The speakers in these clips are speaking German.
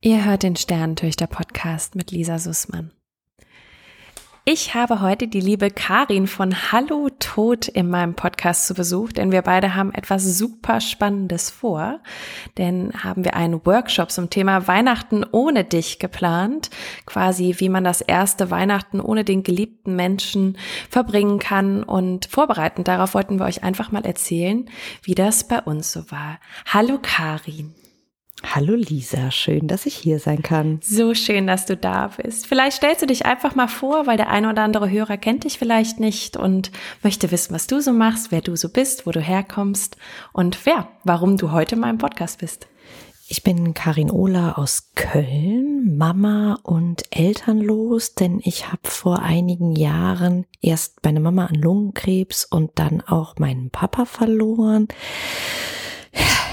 Ihr hört den Sternentöchter Podcast mit Lisa Sussmann. Ich habe heute die liebe Karin von Hallo Tod in meinem Podcast zu Besuch, denn wir beide haben etwas super Spannendes vor. Denn haben wir einen Workshop zum Thema Weihnachten ohne dich geplant. Quasi, wie man das erste Weihnachten ohne den geliebten Menschen verbringen kann. Und vorbereitend darauf wollten wir euch einfach mal erzählen, wie das bei uns so war. Hallo Karin. Hallo Lisa, schön, dass ich hier sein kann. So schön, dass du da bist. Vielleicht stellst du dich einfach mal vor, weil der eine oder andere Hörer kennt dich vielleicht nicht und möchte wissen, was du so machst, wer du so bist, wo du herkommst und wer, warum du heute in meinem Podcast bist. Ich bin Karin Ohler aus Köln, Mama und elternlos, denn ich habe vor einigen Jahren erst meine Mama an Lungenkrebs und dann auch meinen Papa verloren.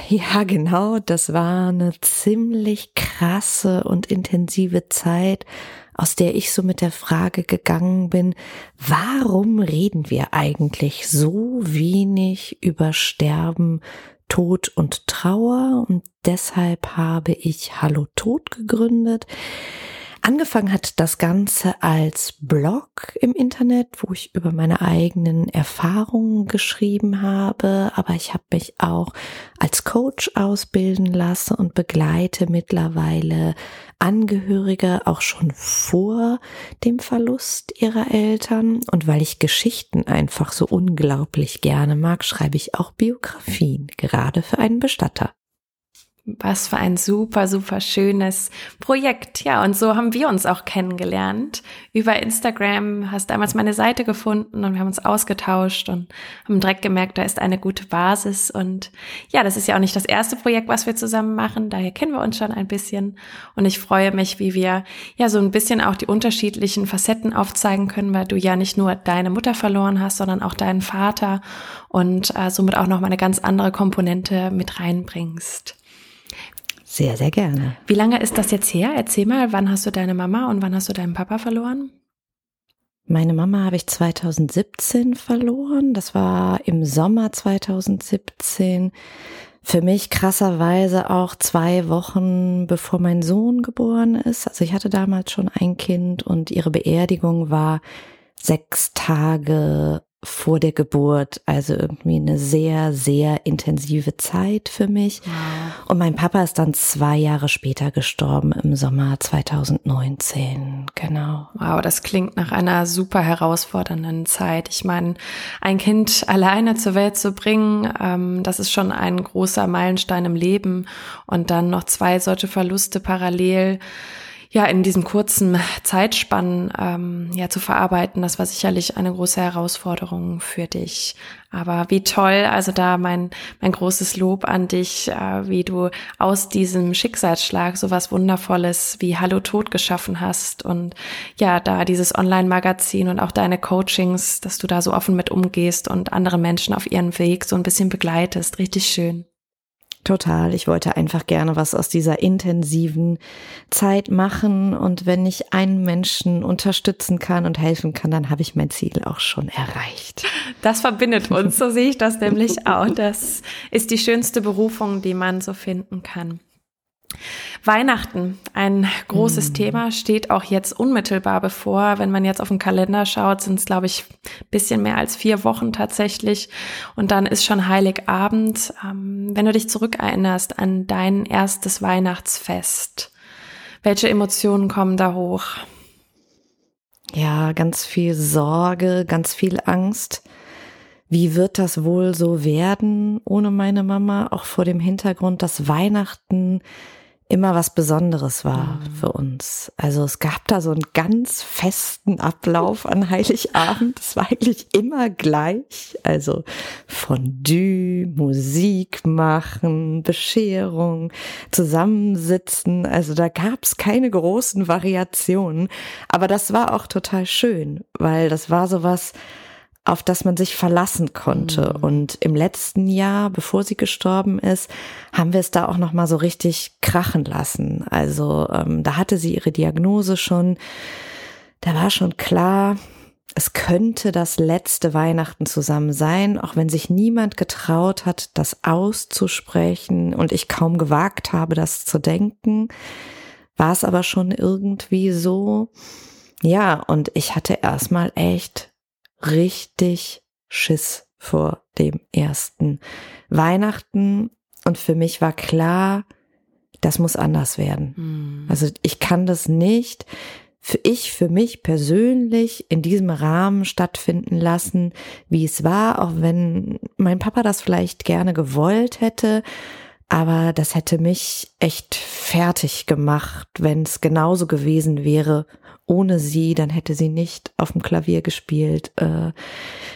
Ja, genau, das war eine ziemlich krasse und intensive Zeit, aus der ich so mit der Frage gegangen bin, warum reden wir eigentlich so wenig über Sterben, Tod und Trauer? Und deshalb habe ich Hallo Tod gegründet. Angefangen hat das Ganze als Blog im Internet, wo ich über meine eigenen Erfahrungen geschrieben habe, aber ich habe mich auch als Coach ausbilden lassen und begleite mittlerweile Angehörige auch schon vor dem Verlust ihrer Eltern. Und weil ich Geschichten einfach so unglaublich gerne mag, schreibe ich auch Biografien, gerade für einen Bestatter. Was für ein super, super schönes Projekt. Ja, und so haben wir uns auch kennengelernt. Über Instagram hast damals meine Seite gefunden und wir haben uns ausgetauscht und haben direkt gemerkt, da ist eine gute Basis. Und ja, das ist ja auch nicht das erste Projekt, was wir zusammen machen. Daher kennen wir uns schon ein bisschen. Und ich freue mich, wie wir ja so ein bisschen auch die unterschiedlichen Facetten aufzeigen können, weil du ja nicht nur deine Mutter verloren hast, sondern auch deinen Vater und äh, somit auch noch mal eine ganz andere Komponente mit reinbringst. Sehr, sehr gerne. Wie lange ist das jetzt her? Erzähl mal, wann hast du deine Mama und wann hast du deinen Papa verloren? Meine Mama habe ich 2017 verloren. Das war im Sommer 2017. Für mich krasserweise auch zwei Wochen bevor mein Sohn geboren ist. Also ich hatte damals schon ein Kind und ihre Beerdigung war sechs Tage vor der Geburt, also irgendwie eine sehr, sehr intensive Zeit für mich. Wow. Und mein Papa ist dann zwei Jahre später gestorben im Sommer 2019. Genau. Wow, das klingt nach einer super herausfordernden Zeit. Ich meine, ein Kind alleine zur Welt zu bringen, ähm, das ist schon ein großer Meilenstein im Leben. Und dann noch zwei solche Verluste parallel ja in diesem kurzen Zeitspann ähm, ja zu verarbeiten, das war sicherlich eine große Herausforderung für dich. Aber wie toll, also da mein mein großes Lob an dich, äh, wie du aus diesem Schicksalsschlag so was Wundervolles wie Hallo Tod geschaffen hast und ja da dieses Online-Magazin und auch deine Coachings, dass du da so offen mit umgehst und andere Menschen auf ihren Weg so ein bisschen begleitest, richtig schön. Total. Ich wollte einfach gerne was aus dieser intensiven Zeit machen. Und wenn ich einen Menschen unterstützen kann und helfen kann, dann habe ich mein Ziel auch schon erreicht. Das verbindet uns. So sehe ich das nämlich auch. Das ist die schönste Berufung, die man so finden kann. Weihnachten, ein großes mm. Thema, steht auch jetzt unmittelbar bevor. Wenn man jetzt auf den Kalender schaut, sind es, glaube ich, bisschen mehr als vier Wochen tatsächlich. Und dann ist schon Heiligabend. Ähm, wenn du dich zurückerinnerst an dein erstes Weihnachtsfest, welche Emotionen kommen da hoch? Ja, ganz viel Sorge, ganz viel Angst. Wie wird das wohl so werden ohne meine Mama? Auch vor dem Hintergrund, dass Weihnachten immer was Besonderes war mhm. für uns. Also es gab da so einen ganz festen Ablauf an Heiligabend. Es war eigentlich immer gleich. Also Fondue, Musik machen, Bescherung, zusammensitzen. Also da gab es keine großen Variationen. Aber das war auch total schön, weil das war sowas, auf das man sich verlassen konnte. Mhm. Und im letzten Jahr, bevor sie gestorben ist, haben wir es da auch noch mal so richtig krachen lassen. Also ähm, da hatte sie ihre Diagnose schon. Da war schon klar, es könnte das letzte Weihnachten zusammen sein, auch wenn sich niemand getraut hat, das auszusprechen und ich kaum gewagt habe, das zu denken. war es aber schon irgendwie so, ja, und ich hatte erstmal echt richtig Schiss vor dem ersten Weihnachten. Und für mich war klar, das muss anders werden. Mhm. Also ich kann das nicht für ich, für mich persönlich in diesem Rahmen stattfinden lassen, wie es war, auch wenn mein Papa das vielleicht gerne gewollt hätte. Aber das hätte mich echt fertig gemacht, wenn es genauso gewesen wäre ohne sie, dann hätte sie nicht auf dem Klavier gespielt, äh,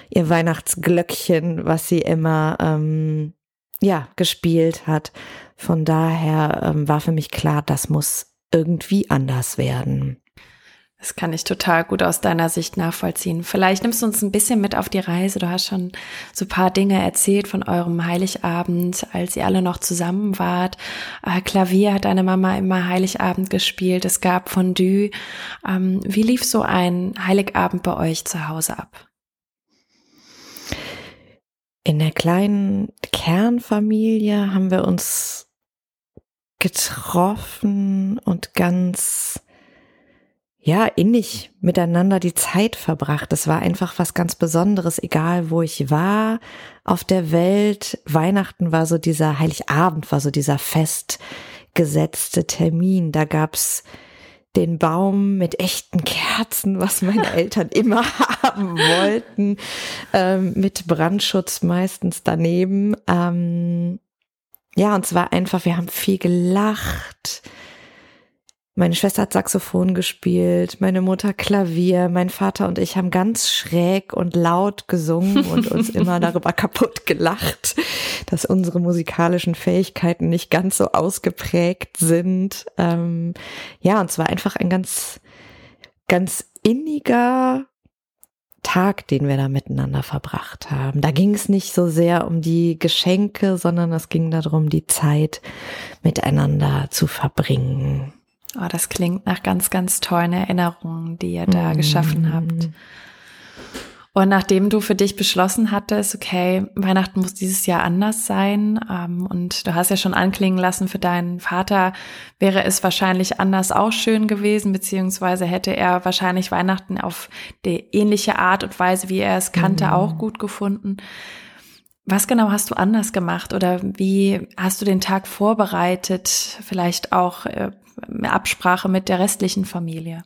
ihr Weihnachtsglöckchen, was sie immer ähm, ja gespielt hat. Von daher ähm, war für mich klar, das muss irgendwie anders werden. Das kann ich total gut aus deiner Sicht nachvollziehen. Vielleicht nimmst du uns ein bisschen mit auf die Reise. Du hast schon so paar Dinge erzählt von eurem Heiligabend, als ihr alle noch zusammen wart. Äh, Klavier hat deine Mama immer Heiligabend gespielt. Es gab Fondue. Ähm, wie lief so ein Heiligabend bei euch zu Hause ab? In der kleinen Kernfamilie haben wir uns getroffen und ganz ja, innig miteinander die Zeit verbracht. Es war einfach was ganz Besonderes, egal wo ich war auf der Welt. Weihnachten war so dieser Heiligabend, war so dieser festgesetzte Termin. Da gab's den Baum mit echten Kerzen, was meine Eltern immer haben wollten, ähm, mit Brandschutz meistens daneben. Ähm, ja, und zwar einfach, wir haben viel gelacht meine Schwester hat Saxophon gespielt, meine Mutter Klavier, mein Vater und ich haben ganz schräg und laut gesungen und uns immer darüber kaputt gelacht, dass unsere musikalischen Fähigkeiten nicht ganz so ausgeprägt sind. Ähm, ja, und zwar einfach ein ganz, ganz inniger Tag, den wir da miteinander verbracht haben. Da ging es nicht so sehr um die Geschenke, sondern es ging darum, die Zeit miteinander zu verbringen. Oh, das klingt nach ganz, ganz tollen Erinnerungen, die ihr da mm. geschaffen habt. Und nachdem du für dich beschlossen hattest, okay, Weihnachten muss dieses Jahr anders sein, ähm, und du hast ja schon anklingen lassen, für deinen Vater wäre es wahrscheinlich anders auch schön gewesen, beziehungsweise hätte er wahrscheinlich Weihnachten auf die ähnliche Art und Weise, wie er es kannte, mhm. auch gut gefunden. Was genau hast du anders gemacht oder wie hast du den Tag vorbereitet? Vielleicht auch äh, Absprache mit der restlichen Familie.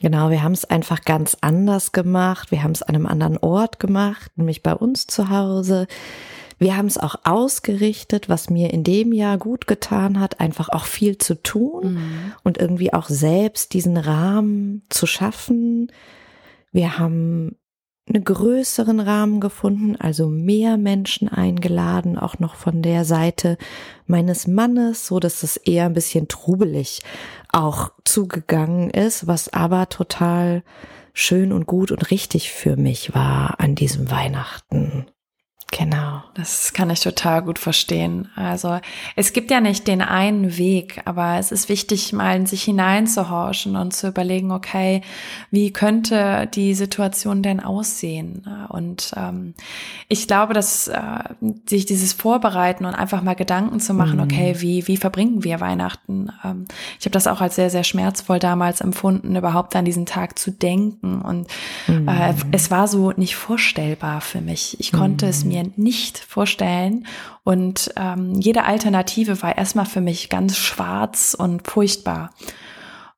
Genau, wir haben es einfach ganz anders gemacht. Wir haben es an einem anderen Ort gemacht, nämlich bei uns zu Hause. Wir haben es auch ausgerichtet, was mir in dem Jahr gut getan hat, einfach auch viel zu tun mhm. und irgendwie auch selbst diesen Rahmen zu schaffen. Wir haben einen größeren Rahmen gefunden, also mehr Menschen eingeladen, auch noch von der Seite meines Mannes, so dass es eher ein bisschen trubelig auch zugegangen ist, was aber total schön und gut und richtig für mich war an diesem Weihnachten. Genau. Das kann ich total gut verstehen. Also es gibt ja nicht den einen Weg, aber es ist wichtig, mal in sich hineinzuhorchen und zu überlegen, okay, wie könnte die Situation denn aussehen? Und ähm, ich glaube, dass äh, sich dieses Vorbereiten und einfach mal Gedanken zu machen, mhm. okay, wie, wie verbringen wir Weihnachten? Ähm, ich habe das auch als sehr, sehr schmerzvoll damals empfunden, überhaupt an diesen Tag zu denken. Und mhm. äh, es war so nicht vorstellbar für mich. Ich konnte mhm. es mir nicht vorstellen. Und ähm, jede Alternative war erstmal für mich ganz schwarz und furchtbar.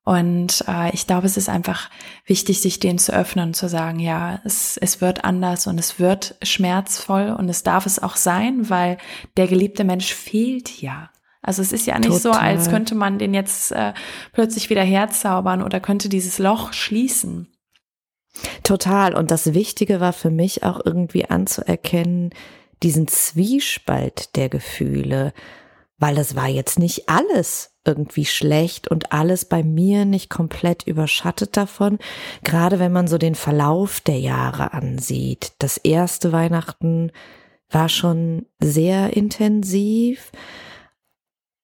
Und äh, ich glaube, es ist einfach wichtig, sich dem zu öffnen und zu sagen, ja, es, es wird anders und es wird schmerzvoll und es darf es auch sein, weil der geliebte Mensch fehlt ja. Also es ist ja nicht Total. so, als könnte man den jetzt äh, plötzlich wieder herzaubern oder könnte dieses Loch schließen. Total. Und das Wichtige war für mich auch irgendwie anzuerkennen, diesen Zwiespalt der Gefühle, weil es war jetzt nicht alles irgendwie schlecht und alles bei mir nicht komplett überschattet davon. Gerade wenn man so den Verlauf der Jahre ansieht. Das erste Weihnachten war schon sehr intensiv.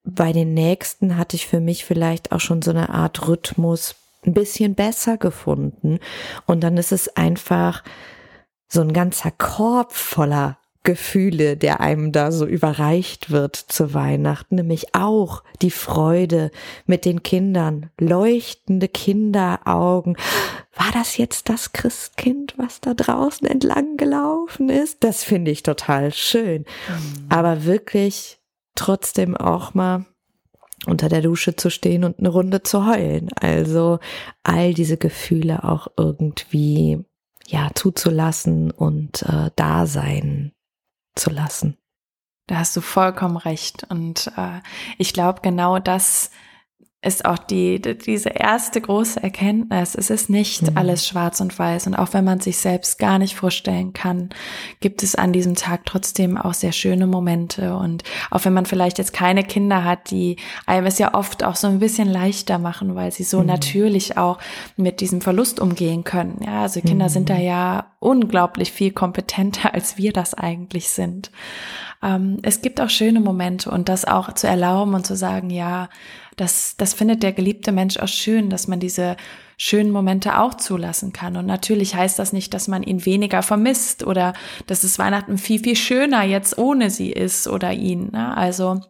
Bei den nächsten hatte ich für mich vielleicht auch schon so eine Art Rhythmus ein bisschen besser gefunden. Und dann ist es einfach so ein ganzer Korb voller Gefühle, der einem da so überreicht wird zu Weihnachten, nämlich auch die Freude mit den Kindern, leuchtende Kinderaugen. War das jetzt das Christkind, was da draußen entlang gelaufen ist? Das finde ich total schön. Mhm. Aber wirklich trotzdem auch mal unter der Dusche zu stehen und eine Runde zu heulen. Also all diese Gefühle auch irgendwie ja zuzulassen und äh, da sein zu lassen. Da hast du vollkommen recht. Und äh, ich glaube, genau das ist auch die, diese erste große Erkenntnis. Es ist nicht mhm. alles schwarz und weiß. Und auch wenn man sich selbst gar nicht vorstellen kann, gibt es an diesem Tag trotzdem auch sehr schöne Momente. Und auch wenn man vielleicht jetzt keine Kinder hat, die einem es ja oft auch so ein bisschen leichter machen, weil sie so mhm. natürlich auch mit diesem Verlust umgehen können. Ja, also Kinder mhm. sind da mhm. ja unglaublich viel kompetenter, als wir das eigentlich sind. Ähm, es gibt auch schöne Momente und das auch zu erlauben und zu sagen, ja, das, das findet der geliebte Mensch auch schön, dass man diese schönen Momente auch zulassen kann. Und natürlich heißt das nicht, dass man ihn weniger vermisst oder dass es Weihnachten viel, viel schöner jetzt ohne sie ist oder ihn. Ne? Also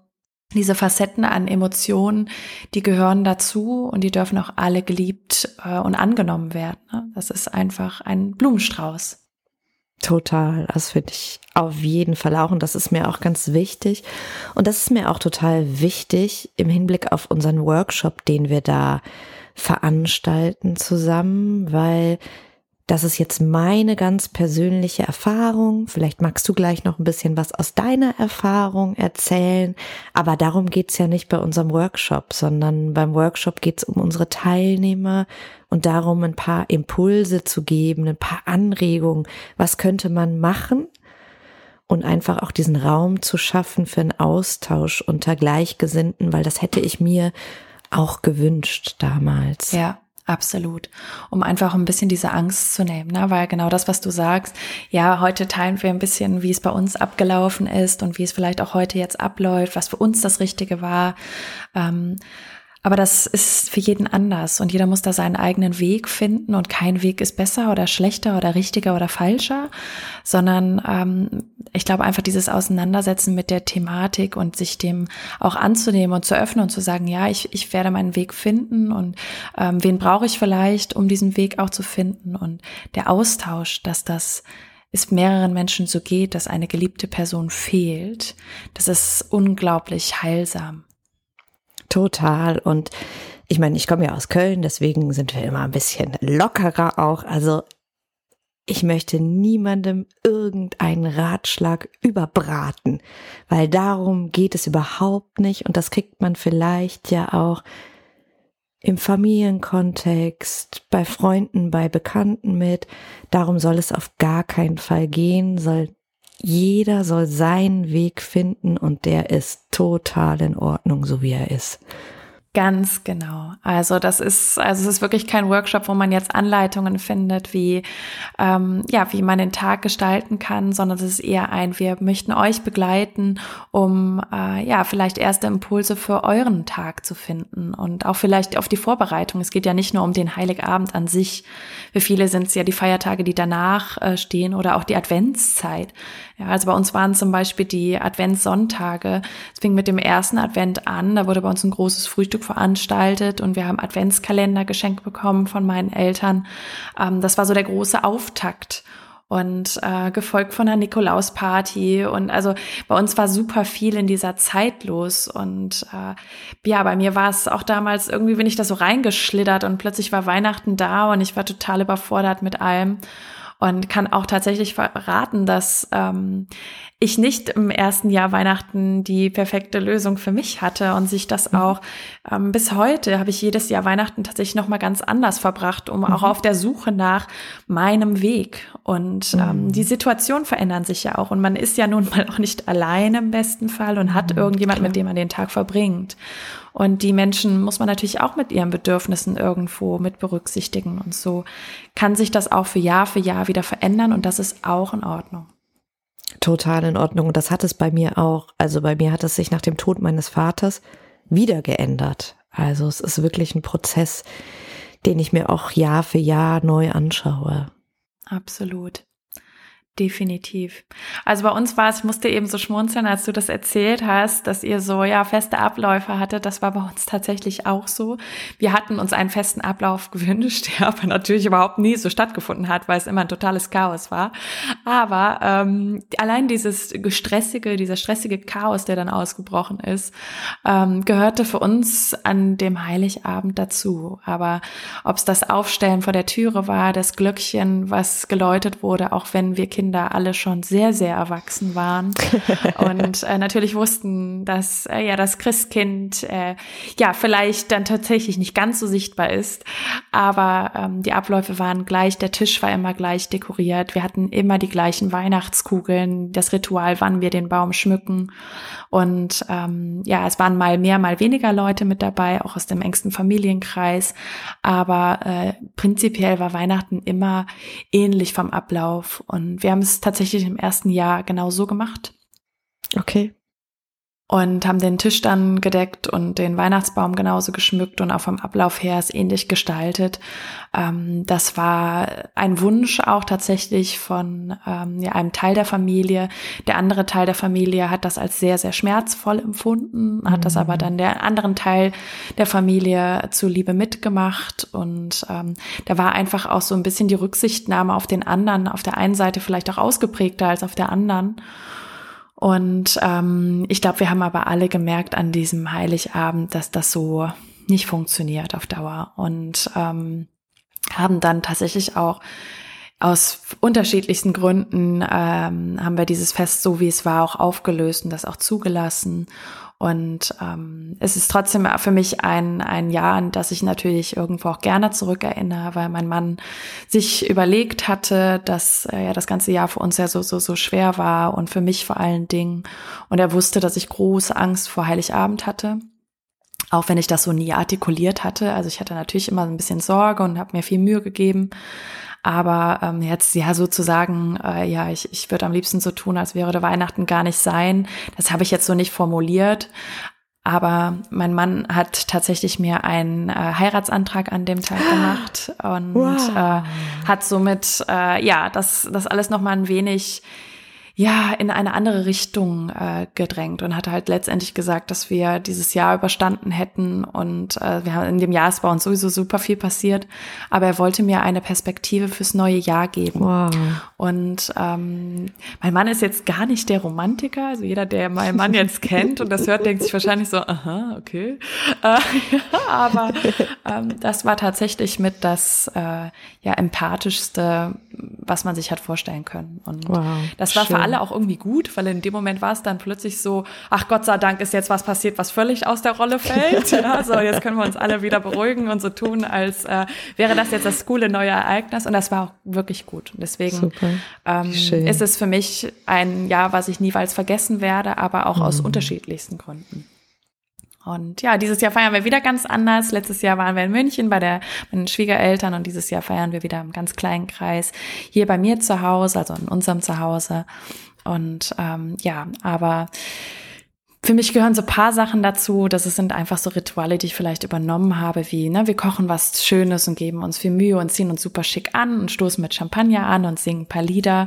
diese Facetten an Emotionen, die gehören dazu und die dürfen auch alle geliebt äh, und angenommen werden. Ne? Das ist einfach ein Blumenstrauß. Total, das finde ich auf jeden Fall auch. Und das ist mir auch ganz wichtig. Und das ist mir auch total wichtig im Hinblick auf unseren Workshop, den wir da veranstalten zusammen, weil das ist jetzt meine ganz persönliche Erfahrung. Vielleicht magst du gleich noch ein bisschen was aus deiner Erfahrung erzählen. Aber darum geht's ja nicht bei unserem Workshop, sondern beim Workshop geht's um unsere Teilnehmer und darum, ein paar Impulse zu geben, ein paar Anregungen. Was könnte man machen? Und einfach auch diesen Raum zu schaffen für einen Austausch unter Gleichgesinnten, weil das hätte ich mir auch gewünscht damals. Ja. Absolut. Um einfach ein bisschen diese Angst zu nehmen, ne? weil genau das, was du sagst, ja, heute teilen wir ein bisschen, wie es bei uns abgelaufen ist und wie es vielleicht auch heute jetzt abläuft, was für uns das Richtige war. Ähm, aber das ist für jeden anders und jeder muss da seinen eigenen Weg finden und kein Weg ist besser oder schlechter oder richtiger oder falscher, sondern ähm, ich glaube einfach dieses Auseinandersetzen mit der Thematik und sich dem auch anzunehmen und zu öffnen und zu sagen, ja, ich, ich werde meinen Weg finden und ähm, wen brauche ich vielleicht, um diesen Weg auch zu finden und der Austausch, dass das es mehreren Menschen so geht, dass eine geliebte Person fehlt, das ist unglaublich heilsam. Total. Und ich meine, ich komme ja aus Köln, deswegen sind wir immer ein bisschen lockerer auch. Also ich möchte niemandem irgendeinen Ratschlag überbraten, weil darum geht es überhaupt nicht und das kriegt man vielleicht ja auch im Familienkontext, bei Freunden, bei Bekannten mit. Darum soll es auf gar keinen Fall gehen, soll jeder soll seinen Weg finden und der ist total in Ordnung, so wie er ist. Ganz genau. Also das ist, also es ist wirklich kein Workshop, wo man jetzt Anleitungen findet, wie ähm, ja, wie man den Tag gestalten kann, sondern es ist eher ein, wir möchten euch begleiten, um äh, ja vielleicht erste Impulse für euren Tag zu finden und auch vielleicht auf die Vorbereitung. Es geht ja nicht nur um den Heiligabend an sich. Für viele sind es ja die Feiertage, die danach äh, stehen oder auch die Adventszeit. Ja, also bei uns waren zum Beispiel die Adventssonntage. Es fing mit dem ersten Advent an. Da wurde bei uns ein großes Frühstück veranstaltet und wir haben Adventskalender geschenkt bekommen von meinen Eltern. Ähm, das war so der große Auftakt und äh, gefolgt von einer Nikolausparty und also bei uns war super viel in dieser Zeit los und äh, ja, bei mir war es auch damals irgendwie bin ich da so reingeschlittert und plötzlich war Weihnachten da und ich war total überfordert mit allem und kann auch tatsächlich verraten, dass ähm, ich nicht im ersten Jahr Weihnachten die perfekte Lösung für mich hatte und sich das mhm. auch ähm, bis heute habe ich jedes Jahr Weihnachten tatsächlich noch mal ganz anders verbracht, um mhm. auch auf der Suche nach meinem Weg und ähm, mhm. die Situationen verändern sich ja auch und man ist ja nun mal auch nicht alleine im besten Fall und hat mhm, irgendjemand, Klar. mit dem man den Tag verbringt. Und die Menschen muss man natürlich auch mit ihren Bedürfnissen irgendwo mit berücksichtigen. Und so kann sich das auch für Jahr für Jahr wieder verändern und das ist auch in Ordnung. Total in Ordnung. Und das hat es bei mir auch. Also bei mir hat es sich nach dem Tod meines Vaters wieder geändert. Also es ist wirklich ein Prozess, den ich mir auch Jahr für Jahr neu anschaue. Absolut. Definitiv. Also bei uns war es, ich musste eben so schmunzeln, als du das erzählt hast, dass ihr so ja feste Abläufe hattet. Das war bei uns tatsächlich auch so. Wir hatten uns einen festen Ablauf gewünscht, der aber natürlich überhaupt nie so stattgefunden hat, weil es immer ein totales Chaos war. Aber ähm, allein dieses stressige, dieser stressige Chaos, der dann ausgebrochen ist, ähm, gehörte für uns an dem Heiligabend dazu. Aber ob es das Aufstellen vor der Türe war, das Glöckchen, was geläutet wurde, auch wenn wir Kinder Kinder alle schon sehr, sehr erwachsen waren. Und äh, natürlich wussten, dass äh, ja das Christkind äh, ja vielleicht dann tatsächlich nicht ganz so sichtbar ist, aber ähm, die Abläufe waren gleich, der Tisch war immer gleich dekoriert, wir hatten immer die gleichen Weihnachtskugeln, das Ritual, wann wir den Baum schmücken. Und ähm, ja, es waren mal mehr, mal weniger Leute mit dabei, auch aus dem engsten Familienkreis, aber äh, prinzipiell war Weihnachten immer ähnlich vom Ablauf. Und wir haben es tatsächlich im ersten Jahr genau so gemacht. Okay. Und haben den Tisch dann gedeckt und den Weihnachtsbaum genauso geschmückt und auch vom Ablauf her ist ähnlich gestaltet. Ähm, das war ein Wunsch auch tatsächlich von ähm, ja, einem Teil der Familie. Der andere Teil der Familie hat das als sehr, sehr schmerzvoll empfunden, hat mhm. das aber dann der anderen Teil der Familie zuliebe mitgemacht. Und ähm, da war einfach auch so ein bisschen die Rücksichtnahme auf den anderen, auf der einen Seite vielleicht auch ausgeprägter als auf der anderen. Und ähm, ich glaube, wir haben aber alle gemerkt an diesem Heiligabend, dass das so nicht funktioniert auf Dauer. Und ähm, haben dann tatsächlich auch aus unterschiedlichsten Gründen ähm, haben wir dieses Fest so wie es war auch aufgelöst und das auch zugelassen und ähm, es ist trotzdem für mich ein, ein Jahr, an das ich natürlich irgendwo auch gerne zurückerinnere, weil mein Mann sich überlegt hatte, dass äh, ja das ganze Jahr für uns ja so, so, so schwer war und für mich vor allen Dingen. Und er wusste, dass ich große Angst vor Heiligabend hatte. Auch wenn ich das so nie artikuliert hatte. Also ich hatte natürlich immer ein bisschen Sorge und habe mir viel Mühe gegeben. Aber ähm, jetzt ja sozusagen, äh, ja, ich, ich würde am liebsten so tun, als wäre der Weihnachten gar nicht sein. Das habe ich jetzt so nicht formuliert. Aber mein Mann hat tatsächlich mir einen äh, Heiratsantrag an dem Tag gemacht und wow. äh, hat somit äh, ja das das alles noch mal ein wenig ja in eine andere Richtung äh, gedrängt und hat halt letztendlich gesagt, dass wir dieses Jahr überstanden hätten und äh, wir haben in dem Jahr ist bei uns sowieso super viel passiert, aber er wollte mir eine Perspektive fürs neue Jahr geben. Wow. Und ähm, mein Mann ist jetzt gar nicht der Romantiker, also jeder, der meinen Mann jetzt kennt und das hört, denkt sich wahrscheinlich so, aha, okay, äh, aber ähm, das war tatsächlich mit das äh, ja empathischste, was man sich hat vorstellen können und wow, das war schön. für alle auch irgendwie gut, weil in dem Moment war es dann plötzlich so, ach Gott sei Dank ist jetzt was passiert, was völlig aus der Rolle fällt. ja, so jetzt können wir uns alle wieder beruhigen und so tun, als äh, wäre das jetzt das coole neue Ereignis. Und das war auch wirklich gut. Und deswegen ähm, ist es für mich ein Jahr, was ich niemals vergessen werde, aber auch mhm. aus unterschiedlichsten Gründen. Und ja, dieses Jahr feiern wir wieder ganz anders. Letztes Jahr waren wir in München bei der meinen Schwiegereltern und dieses Jahr feiern wir wieder im ganz kleinen Kreis hier bei mir zu Hause, also in unserem Zuhause. Und ähm, ja, aber für mich gehören so paar Sachen dazu. Das sind einfach so Rituale, die ich vielleicht übernommen habe, wie, ne, wir kochen was Schönes und geben uns viel Mühe und ziehen uns super schick an und stoßen mit Champagner an und singen ein paar Lieder.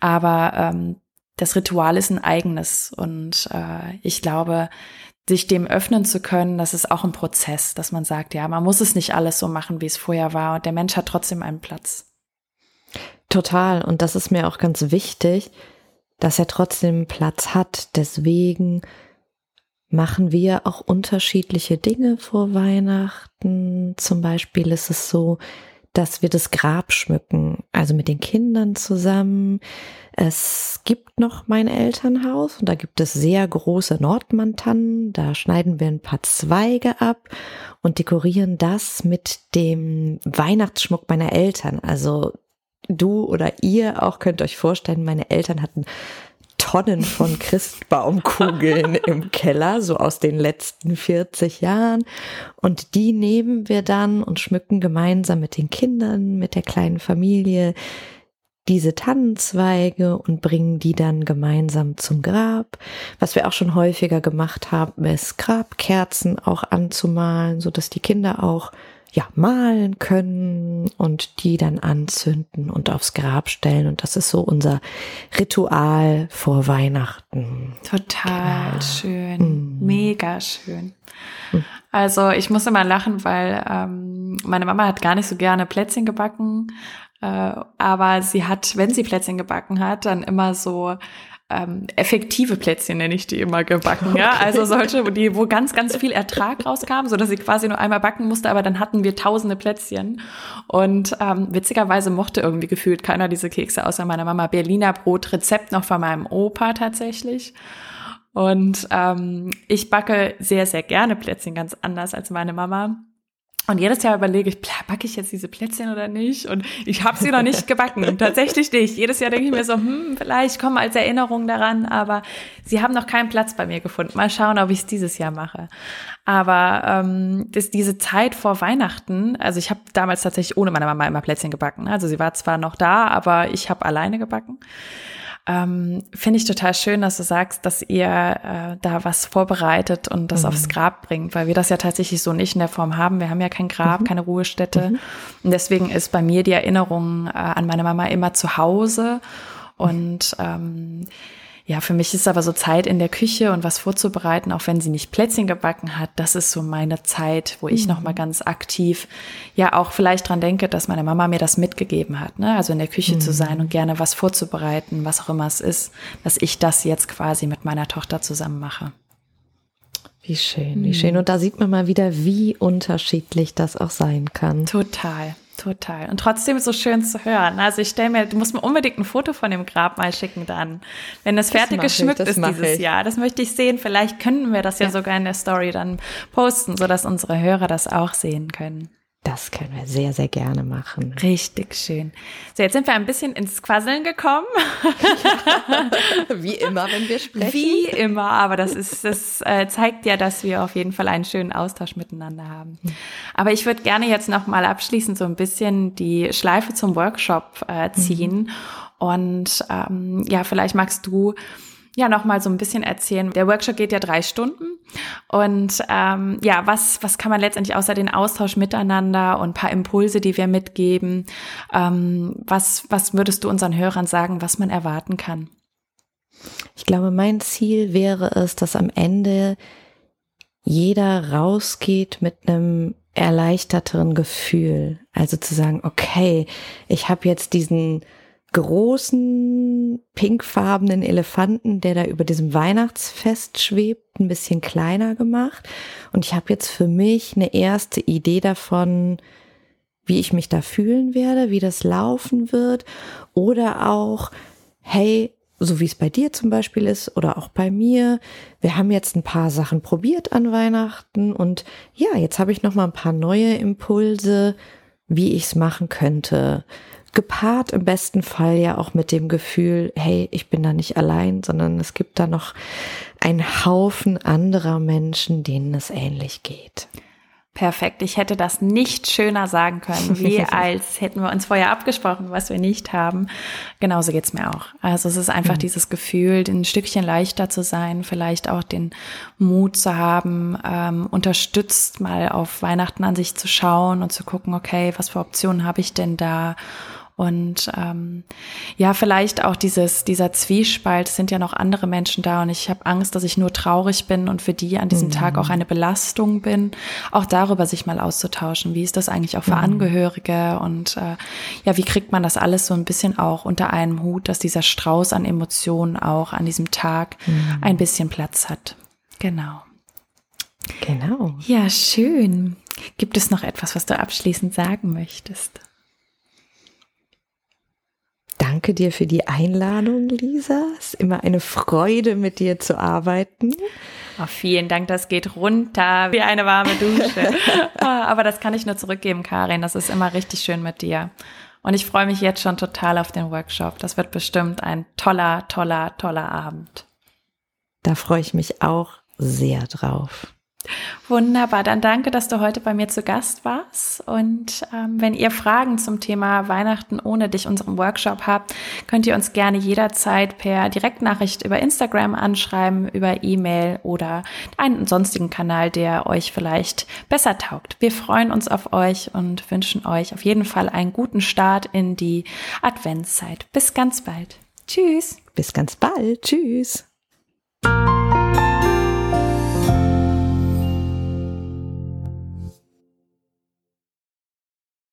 Aber ähm, das Ritual ist ein eigenes und äh, ich glaube, sich dem öffnen zu können, das ist auch ein Prozess, dass man sagt, ja, man muss es nicht alles so machen, wie es vorher war und der Mensch hat trotzdem einen Platz. Total. Und das ist mir auch ganz wichtig, dass er trotzdem Platz hat. Deswegen machen wir auch unterschiedliche Dinge vor Weihnachten. Zum Beispiel ist es so, dass wir das Grab schmücken, also mit den Kindern zusammen. Es gibt noch mein Elternhaus und da gibt es sehr große Nordmantannen. Da schneiden wir ein paar Zweige ab und dekorieren das mit dem Weihnachtsschmuck meiner Eltern. Also du oder ihr auch könnt euch vorstellen, meine Eltern hatten Tonnen von Christbaumkugeln im Keller, so aus den letzten 40 Jahren. Und die nehmen wir dann und schmücken gemeinsam mit den Kindern, mit der kleinen Familie diese Tannenzweige und bringen die dann gemeinsam zum Grab. Was wir auch schon häufiger gemacht haben, ist Grabkerzen auch anzumalen, so dass die Kinder auch ja, malen können und die dann anzünden und aufs Grab stellen. Und das ist so unser Ritual vor Weihnachten. Total genau. schön. Mm. Mega schön. Mm. Also ich muss immer lachen, weil ähm, meine Mama hat gar nicht so gerne Plätzchen gebacken. Äh, aber sie hat, wenn sie Plätzchen gebacken hat, dann immer so ähm, effektive Plätzchen nenne ich die immer gebacken, ja. Also solche, die, wo ganz, ganz viel Ertrag rauskam, so dass sie quasi nur einmal backen musste, aber dann hatten wir tausende Plätzchen. Und ähm, witzigerweise mochte irgendwie gefühlt keiner diese Kekse außer meiner Mama. Berliner Brot, Rezept noch von meinem Opa tatsächlich. Und ähm, ich backe sehr, sehr gerne Plätzchen, ganz anders als meine Mama. Und jedes Jahr überlege ich, backe ich jetzt diese Plätzchen oder nicht? Und ich habe sie noch nicht gebacken, tatsächlich nicht. Jedes Jahr denke ich mir so, hm, vielleicht kommen als Erinnerung daran, aber sie haben noch keinen Platz bei mir gefunden. Mal schauen, ob ich es dieses Jahr mache. Aber ähm, das, diese Zeit vor Weihnachten, also ich habe damals tatsächlich ohne meine Mama immer Plätzchen gebacken. Also sie war zwar noch da, aber ich habe alleine gebacken. Ähm, Finde ich total schön, dass du sagst, dass ihr äh, da was vorbereitet und das mhm. aufs Grab bringt, weil wir das ja tatsächlich so nicht in der Form haben. Wir haben ja kein Grab, mhm. keine Ruhestätte. Mhm. Und deswegen ist bei mir die Erinnerung äh, an meine Mama immer zu Hause. Und ähm, ja, für mich ist aber so Zeit in der Küche und was vorzubereiten, auch wenn sie nicht Plätzchen gebacken hat, das ist so meine Zeit, wo ich mhm. noch mal ganz aktiv ja auch vielleicht dran denke, dass meine Mama mir das mitgegeben hat, ne? Also in der Küche mhm. zu sein und gerne was vorzubereiten, was auch immer es ist, dass ich das jetzt quasi mit meiner Tochter zusammen mache. Wie schön, wie schön. Mhm. Und da sieht man mal wieder, wie unterschiedlich das auch sein kann. Total. Total. Und trotzdem so schön zu hören. Also ich stelle mir, du musst mir unbedingt ein Foto von dem Grab mal schicken dann, wenn es fertig geschmückt ist dieses ich. Jahr. Das möchte ich sehen. Vielleicht könnten wir das ja, ja sogar in der Story dann posten, sodass unsere Hörer das auch sehen können. Das können wir sehr, sehr gerne machen. Richtig schön. So, jetzt sind wir ein bisschen ins Quasseln gekommen. Wie immer, wenn wir sprechen. Wie immer, aber das ist, das äh, zeigt ja, dass wir auf jeden Fall einen schönen Austausch miteinander haben. Aber ich würde gerne jetzt nochmal abschließend so ein bisschen die Schleife zum Workshop äh, ziehen. Mhm. Und ähm, ja, vielleicht magst du ja noch mal so ein bisschen erzählen. Der Workshop geht ja drei Stunden und ähm, ja, was was kann man letztendlich außer den Austausch miteinander und paar Impulse, die wir mitgeben, ähm, was was würdest du unseren Hörern sagen, was man erwarten kann? Ich glaube, mein Ziel wäre es, dass am Ende jeder rausgeht mit einem erleichterteren Gefühl. Also zu sagen, okay, ich habe jetzt diesen großen pinkfarbenen Elefanten, der da über diesem Weihnachtsfest schwebt, ein bisschen kleiner gemacht. Und ich habe jetzt für mich eine erste Idee davon, wie ich mich da fühlen werde, wie das laufen wird. Oder auch, hey, so wie es bei dir zum Beispiel ist oder auch bei mir. Wir haben jetzt ein paar Sachen probiert an Weihnachten und ja, jetzt habe ich noch mal ein paar neue Impulse, wie ich es machen könnte gepaart im besten Fall ja auch mit dem Gefühl, hey, ich bin da nicht allein, sondern es gibt da noch einen Haufen anderer Menschen, denen es ähnlich geht. Perfekt. Ich hätte das nicht schöner sagen können, wie als hätten wir uns vorher abgesprochen, was wir nicht haben. Genauso geht's mir auch. Also es ist einfach mhm. dieses Gefühl, ein Stückchen leichter zu sein, vielleicht auch den Mut zu haben, ähm, unterstützt mal auf Weihnachten an sich zu schauen und zu gucken, okay, was für Optionen habe ich denn da? Und ähm, ja, vielleicht auch dieses, dieser Zwiespalt, es sind ja noch andere Menschen da und ich habe Angst, dass ich nur traurig bin und für die an diesem mhm. Tag auch eine Belastung bin, auch darüber sich mal auszutauschen. Wie ist das eigentlich auch für mhm. Angehörige und äh, ja, wie kriegt man das alles so ein bisschen auch unter einem Hut, dass dieser Strauß an Emotionen auch an diesem Tag mhm. ein bisschen Platz hat. Genau. Genau. Ja, schön. Gibt es noch etwas, was du abschließend sagen möchtest? Danke dir für die Einladung, Lisa. Es ist immer eine Freude, mit dir zu arbeiten. Oh, vielen Dank, das geht runter wie eine warme Dusche. Ah, aber das kann ich nur zurückgeben, Karin. Das ist immer richtig schön mit dir. Und ich freue mich jetzt schon total auf den Workshop. Das wird bestimmt ein toller, toller, toller Abend. Da freue ich mich auch sehr drauf. Wunderbar, dann danke, dass du heute bei mir zu Gast warst. Und ähm, wenn ihr Fragen zum Thema Weihnachten ohne dich, unserem Workshop habt, könnt ihr uns gerne jederzeit per Direktnachricht über Instagram anschreiben, über E-Mail oder einen sonstigen Kanal, der euch vielleicht besser taugt. Wir freuen uns auf euch und wünschen euch auf jeden Fall einen guten Start in die Adventszeit. Bis ganz bald. Tschüss. Bis ganz bald. Tschüss.